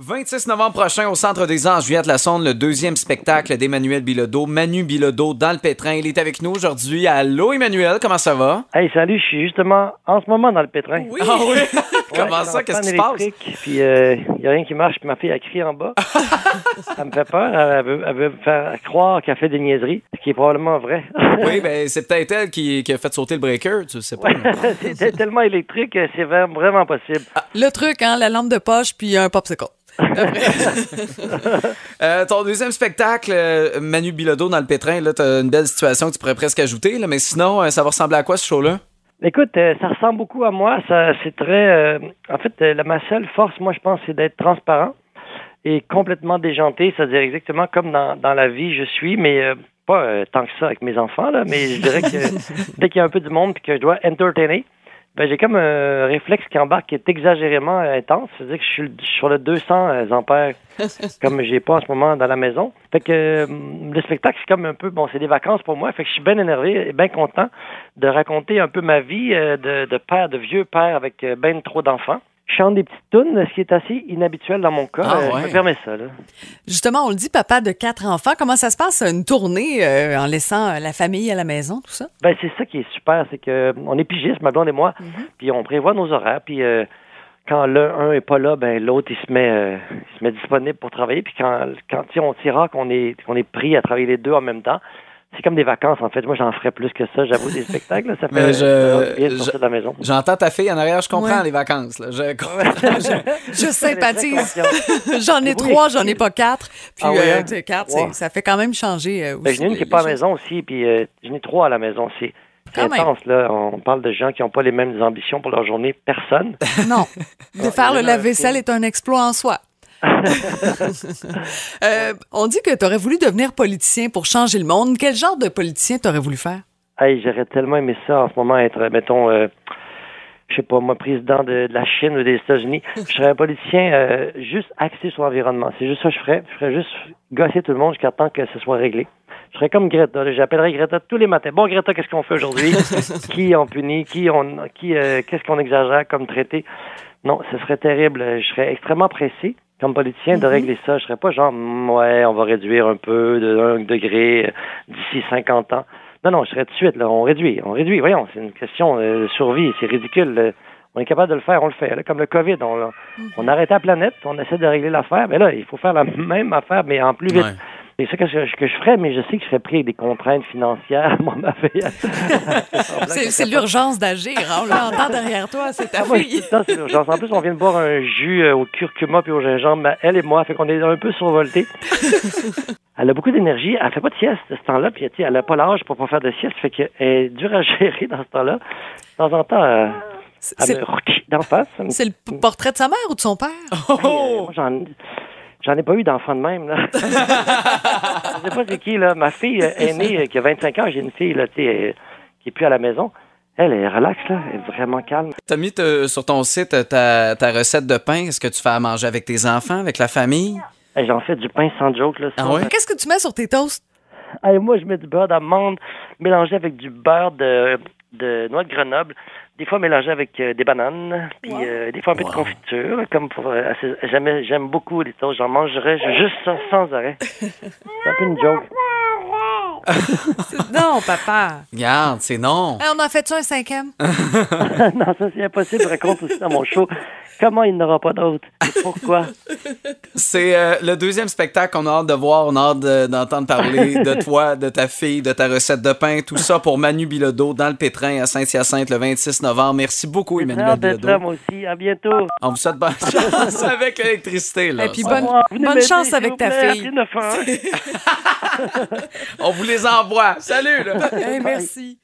26 novembre prochain au Centre des Anges, Juliette Lassonde, le deuxième spectacle d'Emmanuel Bilodeau, Manu Bilodeau dans le pétrin. Il est avec nous aujourd'hui. Allô Emmanuel, comment ça va? Hey, salut, je suis justement en ce moment dans le pétrin. Oui. Ah oui? comment ça? Qu'est-ce qui se passe? Puis il euh, n'y a rien qui marche, puis ma fille a crié en bas. ça me fait peur. Elle veut, elle veut faire croire qu'elle fait des niaiseries, ce qui est probablement vrai. oui, ben c'est peut-être elle qui, qui, a fait sauter le breaker, tu sais pas. C'était tellement électrique, c'est vraiment possible. Le truc, hein, la lampe de poche, puis un popsicle. euh, ton deuxième spectacle, euh, Manu Bilodeau dans le pétrin, là, t'as une belle situation que tu pourrais presque ajouter, là, mais sinon, euh, ça va ressembler à quoi ce show-là? Écoute, ça ressemble beaucoup à moi. Ça, c'est très. en fait, la, ma seule force, moi, je pense, c'est d'être transparent et complètement déjanté, c'est-à-dire exactement comme dans, dans la vie je suis, mais pas tant que ça avec mes enfants, là, mais je dirais que dès qu'il y a un peu du monde et que je dois entertainer, ben, j'ai comme un réflexe qui embarque qui est exagérément intense. C'est-à-dire que je suis sur le 200 euh, ampères, comme j'ai pas en ce moment dans la maison. Fait que euh, le spectacle, c'est comme un peu, bon, c'est des vacances pour moi. Fait que je suis bien énervé et bien content de raconter un peu ma vie euh, de, de père, de vieux père avec ben trop d'enfants je chante des petites tunes, ce qui est assez inhabituel dans mon cas. Ah, euh, Je me permets ça. Là. Justement, on le dit, papa de quatre enfants. Comment ça se passe, une tournée euh, en laissant euh, la famille à la maison, tout ça? Ben, c'est ça qui est super, c'est que on est pigistes, ma blonde et moi, mm-hmm. puis on prévoit nos horaires, puis quand l'un est pas là, ben l'autre il se met il se met disponible pour travailler, puis quand quand on tira qu'on est qu'on est pris à travailler les deux en même temps, c'est comme des vacances, en fait. Moi, j'en ferais plus que ça. J'avoue, des spectacles, ça fait je, de la maison. J'entends ta fille en arrière, je comprends les vacances. Là. Je, je, sympathise. j'en ai trois, j'en ai pas quatre. Puis ah euh, hein? quatre, ça fait quand même changer. Euh, ben, j'en ai une qui n'est pas à la maison aussi, puis euh, j'en ai trois à la maison aussi. C'est intense, là. On parle de gens qui n'ont pas les mêmes ambitions pour leur journée. Personne. Non. De faire le lave-vaisselle est un exploit en soi. Euh, on dit que tu aurais voulu devenir politicien pour changer le monde. Quel genre de politicien t'aurais voulu faire? Hey, j'aurais tellement aimé ça en ce moment, être, mettons, euh, je sais pas, moi, président de, la Chine ou des États-Unis. Je serais un politicien euh, juste axé sur l'environnement. C'est juste ça que je ferais. Je ferais juste gosser tout le monde jusqu'à temps que ce soit réglé. Je serais comme Greta. J'appellerais Greta tous les matins. Bon, Greta, qu'est-ce qu'on fait aujourd'hui? qui on punit? Qui on, qui, qu'est-ce qu'on exagère comme traité? Non, ce serait terrible. Je serais extrêmement pressé comme politicien de mhm. régler ça. Je serais pas genre, mm, ouais, on va réduire un peu de 1 degré euh, d'ici 50 ans. Non, non, je serais tout de suite, là, on réduit, on réduit. Voyons, c'est une question euh, de survie, c'est ridicule. On est capable de le faire, on le fait. Là, comme le COVID, on, mhm. on arrête la planète, on essaie de régler l'affaire, mais là, il faut faire la même affaire, mais en plus vite. C'est ça que je, que je ferais, mais je sais que je serais pris avec des contraintes financières. Moi, ma fille. c'est l'urgence d'agir. Hein? On l'entend derrière toi, c'est ta ah, fille. l'urgence. En plus, on vient de boire un jus euh, au curcuma puis au gingembre, elle et moi, fait qu'on est un peu survoltés. elle a beaucoup d'énergie. Elle fait pas de sieste ce temps-là, puis elle n'a pas l'âge pour pas faire de sieste, fait qu'elle est dure à gérer dans ce temps-là. De temps en temps, euh, elle me d'en face. C'est le portrait de sa mère ou de son père? Oh! J'en ai pas eu d'enfant de même, là. je sais pas c'est qui, là. Ma fille aînée, qui a 25 ans, j'ai une fille, là, tu sais, qui est plus à la maison. Elle est relaxe, là. Elle est vraiment calme. Tu as mis sur ton site ta, ta recette de pain. Est-ce que tu fais à manger avec tes enfants, avec la famille? J'en fais du pain sans joke, là. Ah ouais? Qu'est-ce que tu mets sur tes toasts? moi, je mets du beurre d'amande mélangé avec du beurre de, de noix de Grenoble, des fois mélangé avec euh, des bananes, puis euh, des fois un peu de confiture, comme pour euh, j'aime beaucoup les toasts, j'en mangerais juste ça sans arrêt. C'est un peu une joke. non, papa. Regarde, c'est non. on a fait-tu un cinquième? non, ça c'est impossible. Je raconte aussi dans mon show. Comment il n'aura pas d'autre? Pourquoi? C'est euh, le deuxième spectacle qu'on a hâte de voir. On a hâte d'entendre parler de toi, de ta fille, de ta recette de pain. Tout ça pour Manu Bilodeau dans le Pétrin à Saint-Hyacinthe le 26 novembre. Merci beaucoup, Emmanuel Bilodeau. Là, moi aussi. À bientôt. On vous souhaite bonne chance avec l'électricité. Et puis bonne, bonne chance avec ta fille. On vous les envoie. Salut. merci.